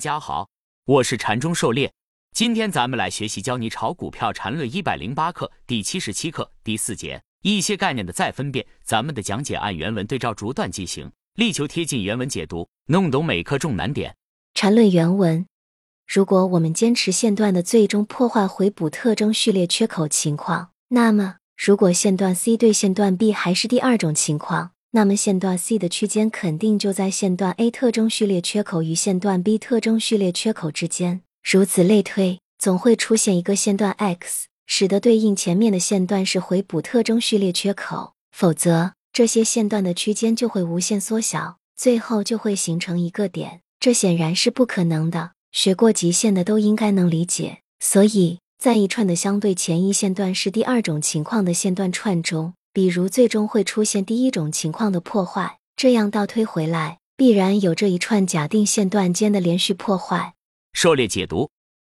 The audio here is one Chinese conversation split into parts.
大家好，我是禅中狩猎。今天咱们来学习教你炒股票禅论一百零八课第七十七课第四节一些概念的再分辨。咱们的讲解按原文对照逐段进行，力求贴近原文解读，弄懂每课重难点。禅论原文：如果我们坚持线段的最终破坏回补特征序列缺口情况，那么如果线段 C 对线段 B 还是第二种情况。那么线段 C 的区间肯定就在线段 A 特征序列缺口与线段 B 特征序列缺口之间，如此类推，总会出现一个线段 X，使得对应前面的线段是回补特征序列缺口，否则这些线段的区间就会无限缩小，最后就会形成一个点，这显然是不可能的。学过极限的都应该能理解。所以在一串的相对前一线段是第二种情况的线段串中。比如，最终会出现第一种情况的破坏，这样倒推回来，必然有这一串假定线段间的连续破坏。狩猎解读，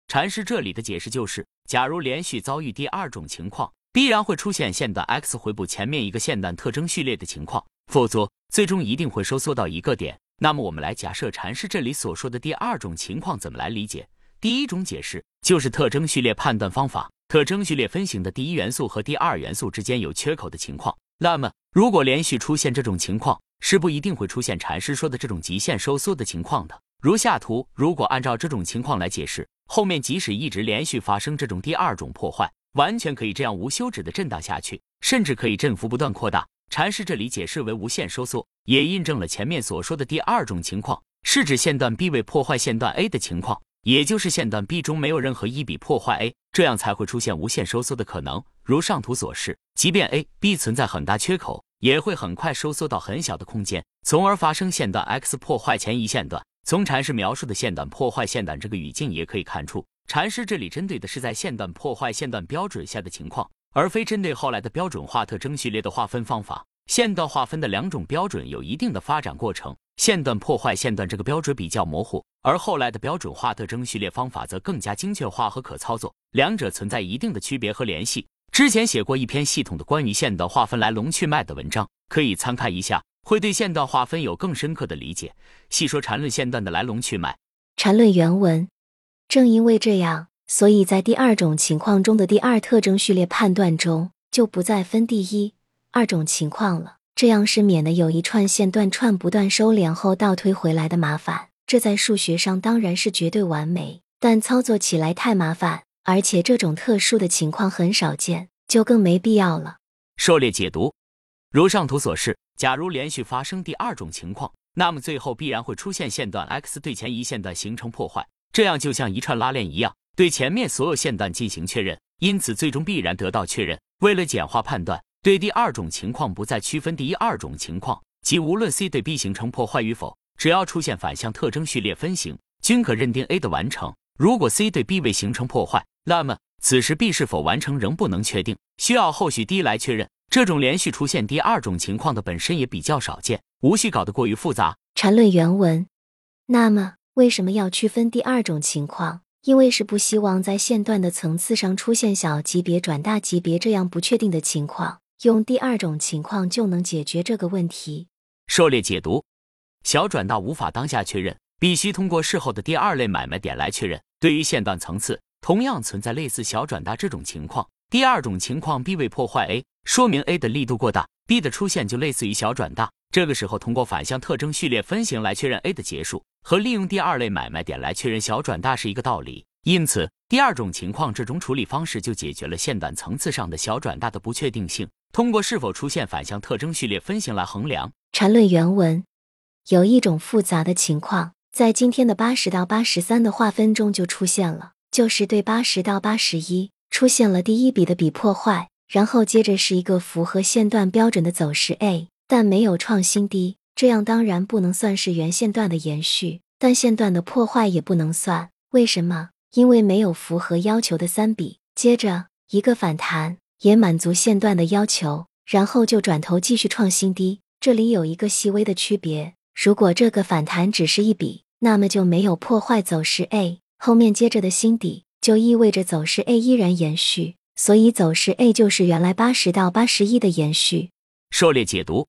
禅师这里的解释就是：假如连续遭遇第二种情况，必然会出现线段 X 回补前面一个线段特征序列的情况，否则最终一定会收缩到一个点。那么，我们来假设禅师这里所说的第二种情况怎么来理解？第一种解释就是特征序列判断方法。特征序列分型的第一元素和第二元素之间有缺口的情况，那么如果连续出现这种情况，是不一定会出现禅师说的这种极限收缩的情况的。如下图，如果按照这种情况来解释，后面即使一直连续发生这种第二种破坏，完全可以这样无休止的震荡下去，甚至可以振幅不断扩大。禅师这里解释为无限收缩，也印证了前面所说的第二种情况，是指线段 B 位破坏线段 A 的情况。也就是线段 B 中没有任何一笔破坏 A，这样才会出现无限收缩的可能。如上图所示，即便 A、B 存在很大缺口，也会很快收缩到很小的空间，从而发生线段 X 破坏前一线段。从禅师描述的线段破坏线段这个语境也可以看出，禅师这里针对的是在线段破坏线段标准下的情况，而非针对后来的标准化特征序列的划分方法。线段划分的两种标准有一定的发展过程。线段破坏线段这个标准比较模糊，而后来的标准化特征序列方法则更加精确化和可操作，两者存在一定的区别和联系。之前写过一篇系统的关于线段划分来龙去脉的文章，可以参看一下，会对线段划分有更深刻的理解。细说缠论线段的来龙去脉。缠论原文：正因为这样，所以在第二种情况中的第二特征序列判断中，就不再分第一、二种情况了。这样是免得有一串线断串不断收敛后倒推回来的麻烦。这在数学上当然是绝对完美，但操作起来太麻烦，而且这种特殊的情况很少见，就更没必要了。狩猎解读，如上图所示，假如连续发生第二种情况，那么最后必然会出现线段 X 对前一线段形成破坏，这样就像一串拉链一样，对前面所有线段进行确认，因此最终必然得到确认。为了简化判断。对第二种情况不再区分第一二种情况，即无论 C 对 B 形成破坏与否，只要出现反向特征序列分型，均可认定 A 的完成。如果 C 对 B 未形成破坏，那么此时 B 是否完成仍不能确定，需要后续 D 来确认。这种连续出现第二种情况的本身也比较少见，无需搞得过于复杂。缠论原文。那么为什么要区分第二种情况？因为是不希望在线段的层次上出现小级别转大级别这样不确定的情况。用第二种情况就能解决这个问题。狩猎解读：小转大无法当下确认，必须通过事后的第二类买卖点来确认。对于线段层次，同样存在类似小转大这种情况。第二种情况，B 未破坏 A，说明 A 的力度过大，B 的出现就类似于小转大。这个时候，通过反向特征序列分型来确认 A 的结束，和利用第二类买卖点来确认小转大是一个道理。因此，第二种情况这种处理方式就解决了线段层次上的小转大的不确定性。通过是否出现反向特征序列分型来衡量。缠论原文有一种复杂的情况，在今天的八十到八十三的划分中就出现了，就是对八十到八十一出现了第一笔的笔破坏，然后接着是一个符合线段标准的走势 A，但没有创新低，这样当然不能算是原线段的延续，但线段的破坏也不能算。为什么？因为没有符合要求的三笔，接着一个反弹。也满足线段的要求，然后就转头继续创新低。这里有一个细微的区别：如果这个反弹只是一笔，那么就没有破坏走势 A，后面接着的新底就意味着走势 A 依然延续，所以走势 A 就是原来八十到八十一的延续。狩猎解读：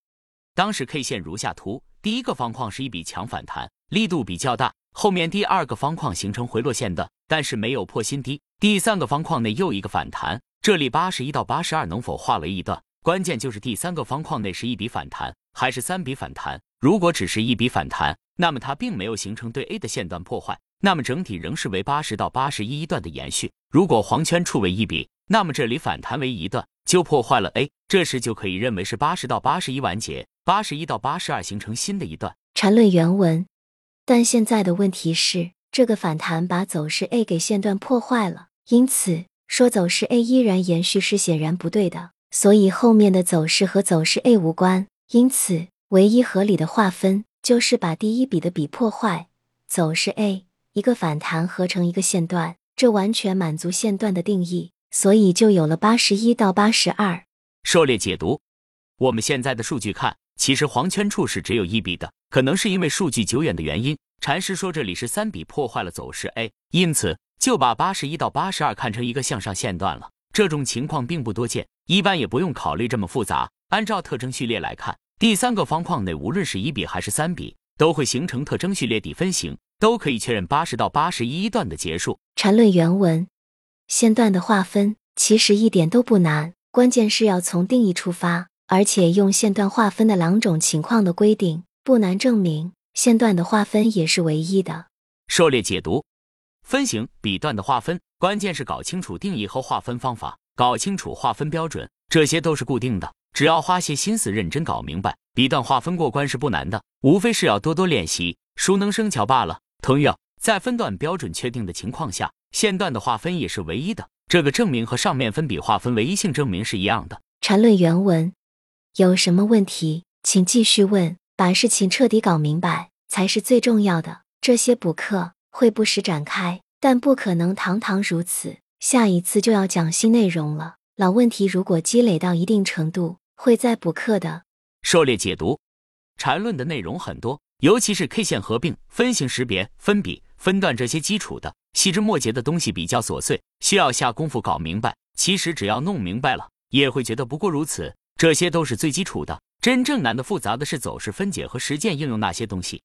当时 K 线如下图，第一个方框是一笔强反弹，力度比较大，后面第二个方框形成回落线段，但是没有破新低。第三个方框内又一个反弹，这里八十一到八十二能否画了一段？关键就是第三个方框内是一笔反弹还是三笔反弹？如果只是一笔反弹，那么它并没有形成对 A 的线段破坏，那么整体仍是为八十到八十一段的延续。如果黄圈处为一笔，那么这里反弹为一段，就破坏了 A，这时就可以认为是八十到八十一完结，八十一到八十二形成新的一段。缠论原文。但现在的问题是，这个反弹把走势 A 给线段破坏了，因此说走势 A 依然延续是显然不对的。所以后面的走势和走势 A 无关。因此，唯一合理的划分就是把第一笔的笔破坏，走势 A 一个反弹合成一个线段，这完全满足线段的定义。所以就有了八十一到八十二。狩猎解读，我们现在的数据看。其实黄圈处是只有一笔的，可能是因为数据久远的原因。禅师说这里是三笔破坏了走势 A，因此就把八十一到八十二看成一个向上线段了。这种情况并不多见，一般也不用考虑这么复杂。按照特征序列来看，第三个方框内无论是一笔还是三笔，都会形成特征序列底分型，都可以确认八十到八十一段的结束。缠论原文，线段的划分其实一点都不难，关键是要从定义出发。而且用线段划分的两种情况的规定不难证明，线段的划分也是唯一的。狩猎解读，分型笔段的划分，关键是搞清楚定义和划分方法，搞清楚划分标准，这些都是固定的，只要花些心思认真搞明白，笔段划分过关是不难的，无非是要多多练习，熟能生巧罢了。同样，在分段标准确定的情况下，线段的划分也是唯一的，这个证明和上面分笔划分唯一性证明是一样的。缠论原文。有什么问题，请继续问。把事情彻底搞明白才是最重要的。这些补课会不时展开，但不可能堂堂如此。下一次就要讲新内容了。老问题如果积累到一定程度，会再补课的。狩猎解读，缠论的内容很多，尤其是 K 线合并、分型识别、分笔、分段这些基础的细枝末节的东西比较琐碎，需要下功夫搞明白。其实只要弄明白了，也会觉得不过如此。这些都是最基础的，真正难的、复杂的是走势分解和实践应用那些东西。